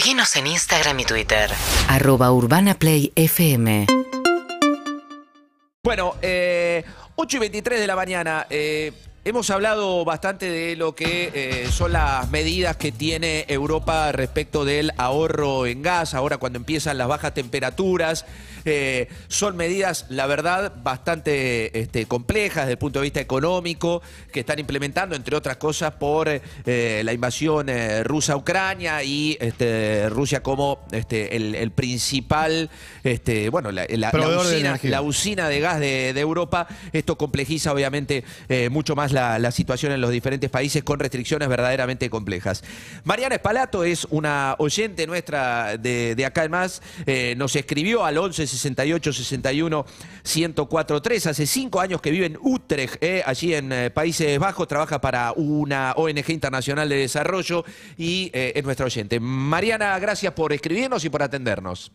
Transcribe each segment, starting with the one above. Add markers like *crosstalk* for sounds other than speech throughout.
Seguinos en Instagram y Twitter. Arroba Urbana Play FM. Bueno, eh, 8 y 23 de la mañana. eh, hemos hablado bastante de lo que eh, son las medidas que tiene Europa respecto del ahorro en gas, ahora cuando empiezan las bajas temperaturas. Eh, son medidas, la verdad, bastante este, complejas desde el punto de vista económico, que están implementando, entre otras cosas, por eh, la invasión rusa a Ucrania y este, Rusia como este, el, el principal, bueno, la, la- la Proveedor de usina, energía. la usina de gas de, de Europa. Esto complejiza obviamente mucho más la, la situación en los diferentes países con restricciones verdaderamente complejas. Mariana Espalato es una oyente nuestra de, de acá en más. eh, nos escribió al 11 68 61 1043. Hace cinco años que vive en Utrecht, eh, allí en eh, Países Bajos. Trabaja para una ONG internacional de desarrollo y es nuestra oyente. Mariana, gracias por escribirnos y por atendernos.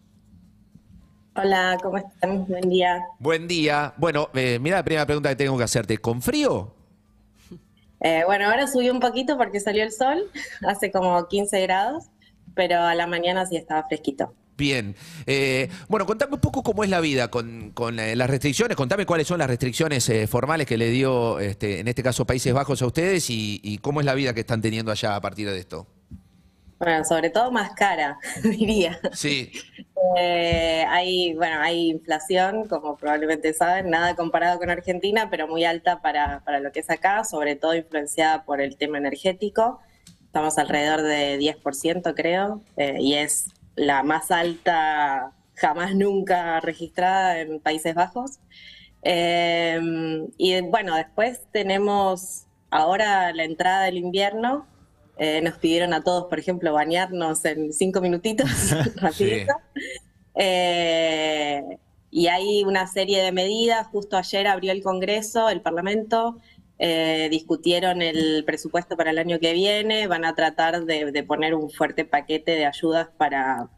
Hola, ¿cómo están? Buen día. Buen día. Bueno, eh, mira la primera pregunta que tengo que hacerte. ¿Con frío? Eh, bueno, ahora subió un poquito porque salió el sol, *laughs* hace como 15 grados, pero a la mañana sí estaba fresquito. Bien. Eh, bueno, contame un poco cómo es la vida con, eh, las restricciones. Contame cuáles son las restricciones eh, formales que le dio, este, en este caso, Países Bajos a ustedes y cómo es la vida que están teniendo allá a partir de esto. Bueno, sobre todo más cara, *laughs* diría. Sí, Eh, hay, bueno, hay inflación, como probablemente saben, nada comparado con Argentina, pero muy alta para, para lo que es acá, sobre todo influenciada por el tema energético. Estamos alrededor de 10%, creo, eh, y es la más alta jamás nunca registrada en Países Bajos. Eh, y bueno, después tenemos ahora la entrada del invierno. Eh, nos pidieron a todos, por ejemplo, bañarnos en cinco minutitos, *laughs* *laughs* rapidito. Eh, y hay una serie de medidas. Justo ayer abrió el Congreso, el Parlamento, eh, discutieron el presupuesto para el año que viene. Van a tratar de, de poner un fuerte paquete de ayudas para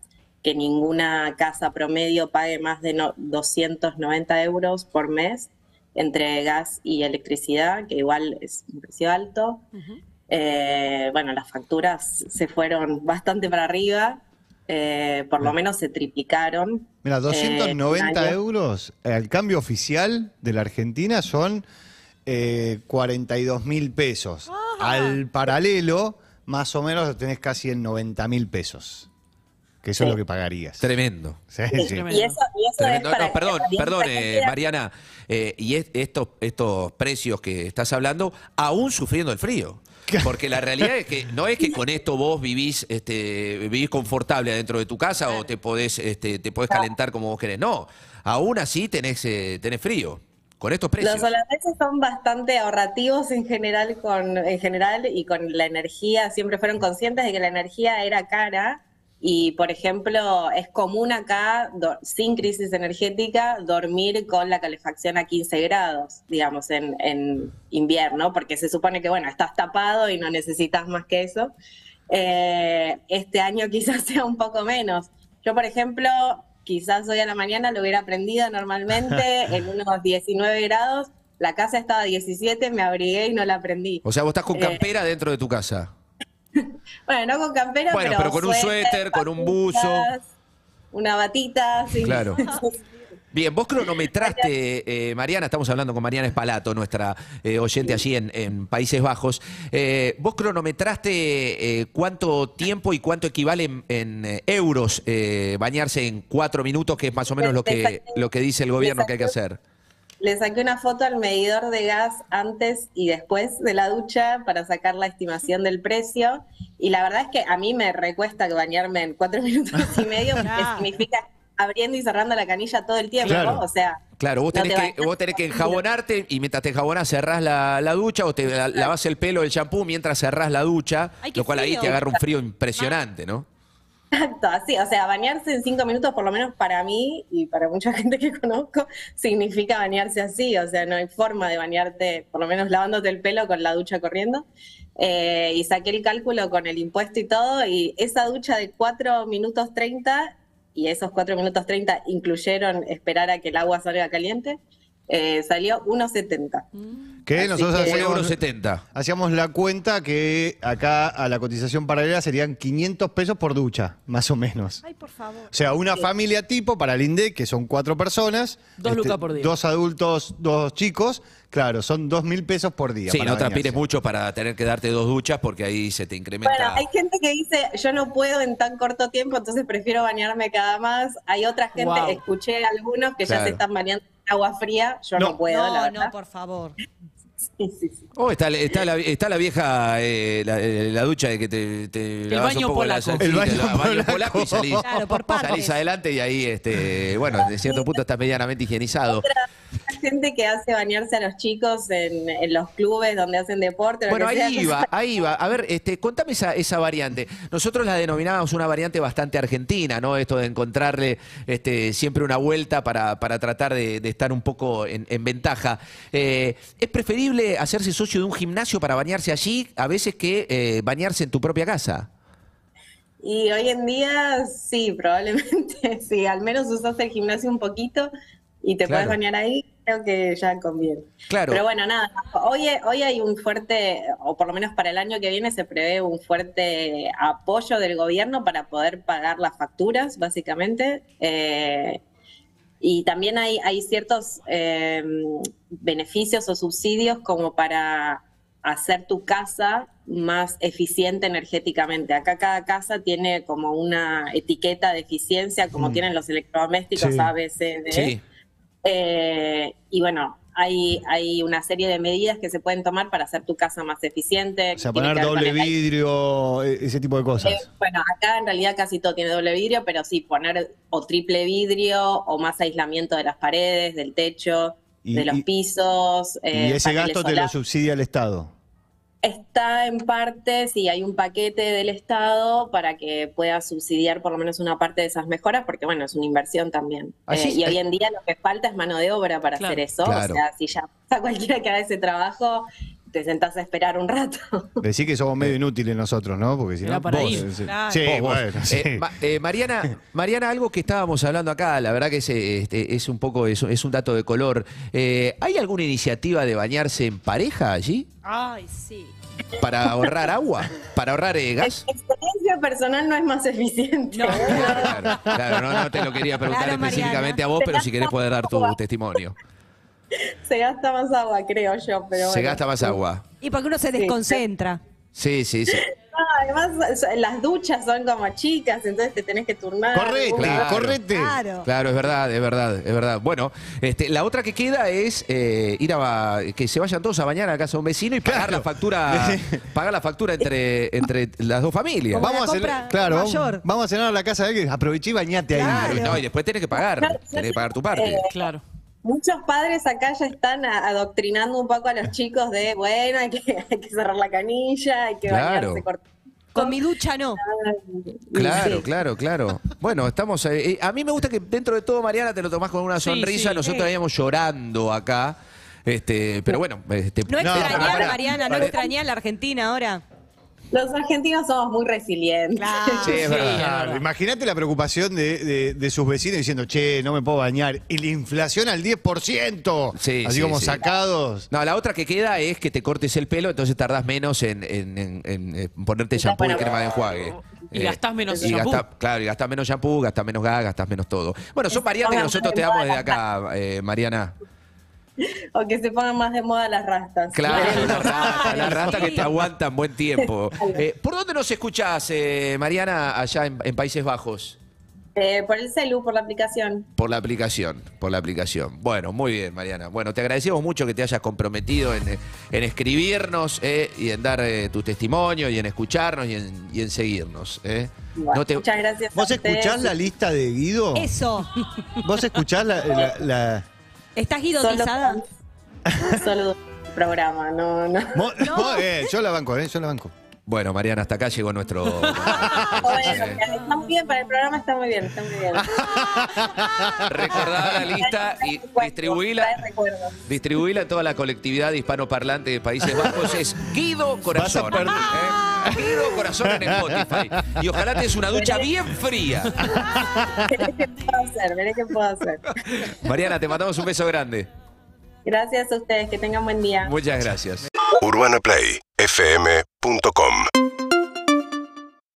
que ninguna casa promedio pague más de no- 290 euros por mes entre gas y electricidad, que igual es un precio alto. Eh, bueno, las facturas se fueron bastante para arriba, eh, por lo menos se triplicaron. Mira, 290 Eh, euros al cambio oficial de la Argentina son eh, 42 mil pesos. Al paralelo, más o menos tenés casi en 90 mil pesos. Que eso es lo que pagarías. tremendo. Sí, Y sí. eso, y eso es Tremendo. para No, perdón, perdón, eh, Mariana. eh, y es- estos, estos precios que estás hablando, aún sufriendo el frío. Porque la realidad es que no es que con esto vos vivís, este, vivís confortable adentro de tu casa o te podés, este, te podés calentar como vos querés. No, aún así tenés, eh, tenés frío. Con estos precios. Los holandeses son bastante ahorrativos en general, con, en general y con la energía. Siempre fueron conscientes de que la energía era cara y, por ejemplo, es común acá, do- sin crisis energética, dormir con la calefacción a 15 grados, digamos, en, en invierno, porque se supone que, bueno, estás tapado y no necesitas más que eso. Eh, este año *laughs* quizás sea un poco menos. Yo, por ejemplo, quizás hoy a la mañana lo hubiera aprendido normalmente *laughs* en unos 19 grados. La casa estaba a 17, me abrigué y no la aprendí. O sea, vos estás con Eh, campera dentro de tu casa. *laughs* Bueno, no con campera, Bueno, pero, pero con un suéter, con un buzo. Una batita, sí. Claro. *laughs* Bien, vos cronometraste, eh, Mariana, estamos hablando con Mariana Espalato, nuestra eh, oyente allí en, en Países Bajos. Eh, vos cronometraste eh, cuánto tiempo y cuánto equivale en, en, eh, euros eh, bañarse en cuatro minutos, que es más o menos lo que, lo que dice el gobierno que hay que hacer. Le saqué una foto al medidor de gas antes y después de la ducha para sacar la estimación del precio. Y la verdad es que a mí me recuesta que bañarme en cuatro *laughs* minutos y medio, porque significa abriendo y cerrando la canilla todo el tiempo. Claro. O sea, Claro, vos No tenés, te que, vos tenés que enjabonarte y mientras te enjabonás cerrás la, la ducha o te la- lavás el pelo del champú mientras cerrás la ducha, Ay, lo cual ahí te agarra un frío impresionante, ¿no? Exacto, así, o sea, bañarse en cinco minutos, por lo menos para mí y para mucha *laughs* gente que conozco, significa bañarse así, o sea, no hay forma de bañarte, por lo menos lavándote el pelo con la ducha corriendo. Eh, y saqué el cálculo con el impuesto y todo, y esa ducha de 4 minutos 30, y esos 4 minutos 30 incluyeron esperar a que el agua salga caliente, eh, salió 1,70. Que Así nosotros que- hacíamos, 70. hacíamos la cuenta que acá a la cotización paralela serían 500 pesos por ducha, más o menos. Ay, por favor. O sea, una familia tipo para el INDEC, que son cuatro personas. este, Dos lucas por día. Dos adultos, dos chicos. Claro, son dos mil pesos por día. Sí, para no transpires mucho para tener que darte dos duchas porque ahí se te incrementa. Bueno, hay gente que dice, yo no puedo en tan corto tiempo, entonces prefiero bañarme cada más. Hay otra gente, Guau. escuché algunos que ya se están bañando agua fría, yo no, No. puedo, la No, verdad. no, por favor. Sí, sí, sí. Oh, está, está, la, está la vieja, eh, la, eh, la ducha de que te, te El lavas un baño poco polaco. El baño la- polaco. polaco y salís, Claro, por *laughs* partes. salís adelante y ahí, este, bueno, de cierto punto está medianamente higienizado. Hay gente que hace bañarse a los chicos en, en los clubes donde hacen deporte. lo Bueno, ahí iba, ahí iba. A ver, este, contame esa, esa variante. Nosotros la denominábamos una variante bastante argentina, ¿no? Esto de encontrarle este, siempre una vuelta para, para tratar de, de estar un poco en, en ventaja. Eh, ¿Es preferible hacerse socio de un gimnasio para bañarse allí a veces que eh, bañarse en tu propia casa? Y hoy en día, sí, probablemente, *laughs* sí. Al menos usas el gimnasio un poquito y te Claro. puedes bañar ahí, creo que ya conviene. Claro. Pero bueno, nada, hoy, hoy hay un fuerte, o por lo menos para el año que viene se prevé un fuerte apoyo del gobierno para poder pagar las facturas, básicamente. Eh, y también hay, hay ciertos eh, beneficios o subsidios como para hacer tu casa más eficiente energéticamente. Acá cada casa tiene como una etiqueta de eficiencia, como Mm. tienen los electrodomésticos Sí. A, B, C, D. Sí. Eh, y bueno, hay, hay una serie de medidas que se pueden tomar para hacer tu casa más eficiente. O sea, poner doble vidrio, e- ese tipo de Eh, cosas. bueno, acá en realidad casi todo tiene doble vidrio, pero sí, poner o triple vidrio o más aislamiento de las paredes, del techo, Y- de los y- pisos. y eh, ese paneles gasto te lo subsidia el Estado. Está en parte, sí, hay un paquete del Estado para que pueda subsidiar por lo menos una parte de esas mejoras, porque bueno, es una inversión también. Así Eh, y hoy en día lo que falta es mano de obra para Claro. hacer eso. Claro. O sea, si ya a *laughs* cualquiera que haga ese trabajo, te sentás a esperar un rato. *laughs* Decir que somos medio inútiles nosotros, ¿no? Porque si Era no. para vos, ir. eh, sí. Claro. Sí, Vos, vos. bueno, sí. Eh, Ma- eh, Mariana, Mariana, algo que estábamos hablando acá, la verdad que es, eh, este, es un poco, es, es un dato de color. Eh, ¿Hay alguna iniciativa de bañarse en pareja allí? Ay, sí. ¿Para ahorrar agua? ¿Para ahorrar eh, gas? Experiencia personal no es más eficiente. Claro, claro, no, no te lo quería preguntar Claro, Mariana. específicamente a vos, pero si querés poder dar tu testimonio. Se gasta más agua, creo yo. Pero Se bueno. gasta más agua. Y porque uno se desconcentra. Sí, sí, sí. Además, las duchas son como chicas, entonces te tenés que turnar. Correte, Claro. correte. Claro. Claro, es verdad, es verdad, es verdad. Bueno, este, la otra que queda es eh, ir a que se vayan todos a bañar a la casa de un vecino y pagar Claro. la factura, *laughs* pagar la factura entre, entre las dos familias. Como Vamos a, cenar, claro, vamos, mayor. vamos a cenar a la casa de alguien. Aproveché y bañate ahí. No, y después tenés que pagar, tenés que pagar tu parte. Eh, Claro. Muchos padres acá ya están adoctrinando un poco a los chicos de, bueno, hay que, *laughs* hay que cerrar la canilla, hay que Claro. bañarse cortito. Con mi ducha no. Claro, Sí. claro, claro. Bueno, estamos. eh, eh, a mí me gusta que dentro de todo, Mariana, te lo tomás con una sonrisa. sí. Nosotros veníamos llorando acá. Este, pero bueno, este, No No, extrañar. Mariana, no extrañar la Argentina ahora. Los argentinos somos muy resilientes. Claro. Sí, es Sí, verdad. es Claro, verdad. Imagínate la preocupación de, de- de sus vecinos diciendo, che, no me puedo bañar. Y la inflación al 10%. Sí, Así sí, como sí. sacados. No, la otra que queda es que te cortes el pelo, entonces tardás menos en, en- en- en, eh, ponerte shampoo y crema de enjuague. Y gastás menos y shampoo. gastás- claro, y gastás menos shampoo, gastás menos gas, gastás menos todo. Bueno, son variantes que nosotros te damos desde acá, eh, Mariana. O que se pongan más de moda las rastas. Claro, la rata, la Sí. rata que te aguantan buen tiempo. *laughs* Eh, ¿Por dónde nos escuchás, eh, Mariana, allá en, en Países Bajos? Eh, por el celu, por la aplicación. Por la aplicación, por la aplicación. Bueno, muy bien, Mariana. Bueno, te agradecemos mucho que te hayas comprometido en, en escribirnos eh, y en dar eh, tu testimonio y en escucharnos y en, y en seguirnos. eh. Bueno, No te- Muchas gracias. a ¿Vos ustedes. escuchás la lista de Guido? Eso. *laughs* ¿Vos escuchás la, la- la- ¿Estás Solo, guidotizada? *laughs* solo programa, no, no. Mo- mo- *laughs* eh, yo la banco, eh, yo la banco. Bueno, Mariana, hasta acá llegó nuestro... *laughs* Bueno, está muy bien, para el programa está muy bien, está muy bien. *laughs* Recordá la lista y distribuíla. Distribuíla a toda la colectividad hispanoparlante de Países Bajos. Es Guido Corazón. ¿eh? Guido Corazón en Spotify. Y ojalá te des una ducha bien fría. Veré qué puedo hacer, veré qué puedo hacer. Mariana, te mandamos un beso grande. Gracias a ustedes, que tengan buen día. Muchas gracias. UrbanaPlayFM.com